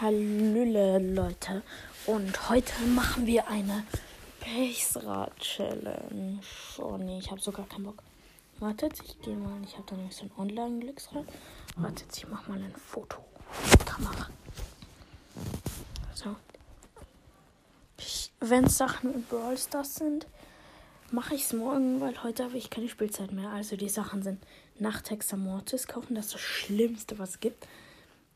Hallöle Leute und heute machen wir eine Pace-Rad Challenge. Oh nee, ich habe sogar keinen Bock. Wartet, ich gehe mal, ich habe da nämlich so ein Online-Glücksrad. Wartet, ich mache mal ein Foto. Kamera. So. Wenn es Sachen in Brawl Stars sind, mache ich es morgen, weil heute habe ich keine Spielzeit mehr. Also die Sachen sind Nachthexa Mortis kaufen, das ist das Schlimmste, was es gibt.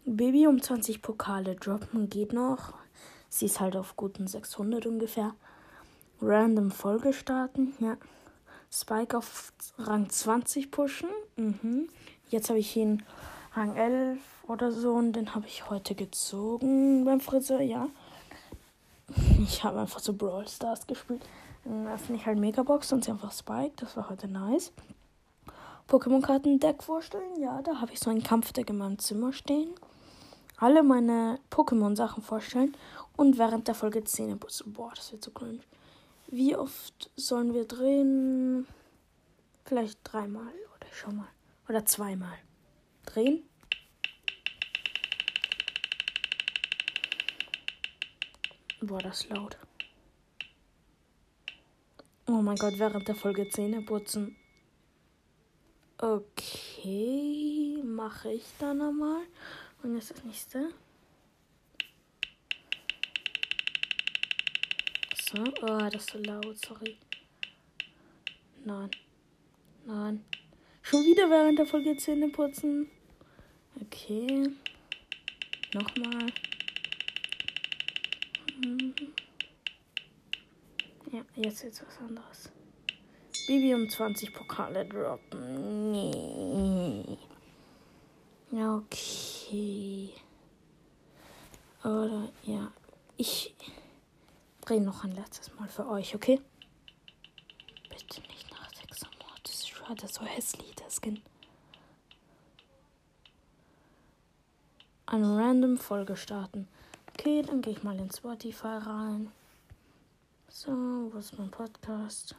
Baby um 20 Pokale droppen geht noch. Sie ist halt auf guten 600 ungefähr. Random Folge starten, ja. Spike auf Rang 20 pushen. Mhm. Jetzt habe ich ihn Rang 11 oder so und den habe ich heute gezogen beim Friseur, ja. Ich habe einfach so Brawl Stars gespielt. Dann öffne ich halt Megabox und sie einfach Spike. Das war heute nice. Pokémon-Karten-Deck vorstellen. Ja, da habe ich so ein Kampfdeck in meinem Zimmer stehen alle meine Pokémon-Sachen vorstellen und während der Folge Zähne putzen. Boah, das wird so cringe. Wie oft sollen wir drehen? Vielleicht dreimal oder schon mal. Oder zweimal. Drehen. Boah, das ist laut. Oh mein Gott, während der Folge Zähne putzen. Okay, mache ich dann einmal. Und jetzt das nächste. So, oh, das ist so laut, sorry. Nein. Nein. Schon wieder während der Folge Zähne putzen. Okay. Nochmal. Mhm. Ja, jetzt jetzt was anderes. Bibi um 20 Pokale droppen. Nee. Ja, okay. Oder ja, ich drehe noch ein letztes Mal für euch, okay? Bitte nicht nach 6 Uhr. Das ist schade, so hässlich, der Skin. Eine random Folge starten. Okay, dann gehe ich mal in Spotify rein. So, wo ist mein Podcast?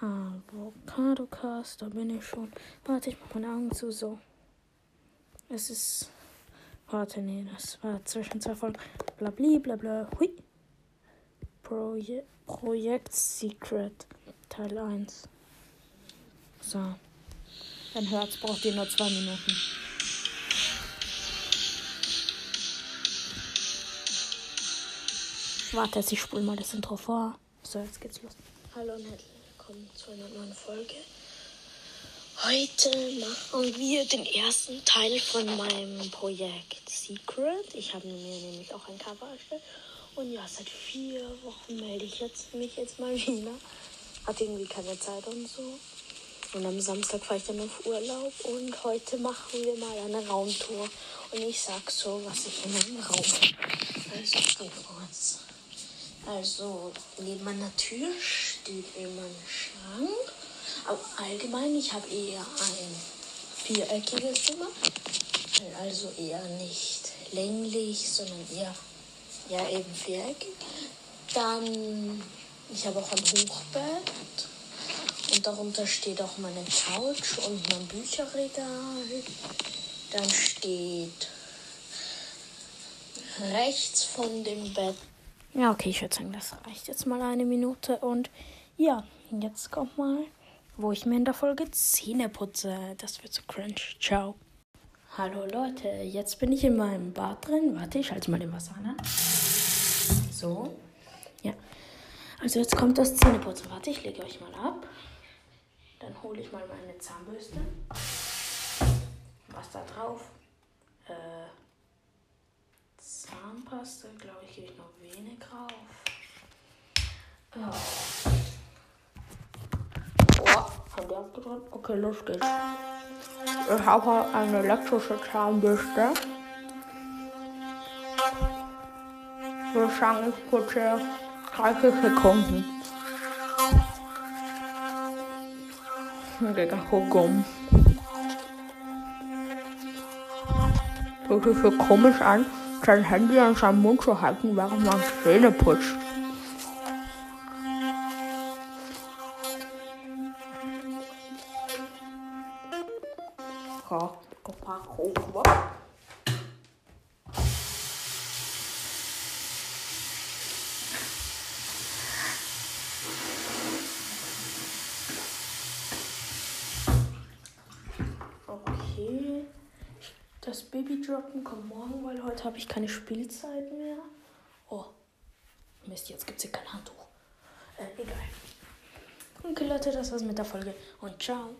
Avocado-Cast, da bin ich schon. Warte, ich mache meine Augen zu, so. Es ist. Warte, nee, das war zwischen zwei Folgen. Blabli, blabla, hui. Proje Projekt Secret Teil 1. So. Dann hört's, braucht ihr nur zwei Minuten. Warte, ich spule mal das Intro vor. So, jetzt geht's los. Hallo und herzlich willkommen zu einer neuen Folge. Heute machen wir den ersten Teil von meinem Projekt Secret. Ich habe mir nämlich auch ein Cover erstellt. Und ja, seit vier Wochen melde ich jetzt, mich jetzt mal wieder. Hat irgendwie keine Zeit und so. Und am Samstag fahre ich dann auf Urlaub. Und heute machen wir mal eine Raumtour. Und ich sag so, was ich in einem Raum. Also, kurz. Also, neben meiner Tür steht immer ein Schrank allgemein, ich habe eher ein viereckiges Zimmer. Also eher nicht länglich, sondern eher ja, eben viereckig. Dann, ich habe auch ein Hochbett. Und darunter steht auch meine Couch und mein Bücherregal. Dann steht rechts von dem Bett. Ja, okay, ich würde sagen, das reicht jetzt mal eine Minute. Und ja, jetzt kommt mal wo ich mir in der Folge Zähne putze. Das wird so cringe. Ciao. Hallo Leute, jetzt bin ich in meinem Bad drin. Warte, ich schalte mal den Wasser an. So. Ja. Also jetzt kommt das Zähneputzen. Warte, ich lege euch mal ab. Dann hole ich mal meine Zahnbürste. Was da drauf? Äh, Zahnpasta, glaube ich, gebe ich noch wenig drauf. Oh. Handy abgedrückt. Okay, los geht's. Ich habe eine elektrische Zahnbürste. Wir sagen, ich putze 30 Sekunden. Digga, Huggum. Das ist so komisch an, sein Handy an seinem Mund zu halten, während man Zähne putzt. Opa. Opa, Opa. Das Baby droppen kommt morgen, weil heute habe ich keine Spielzeit mehr. Oh. Mist, jetzt gibt es hier kein Handtuch. Äh, egal. Okay, Leute, das war's mit der Folge und ciao.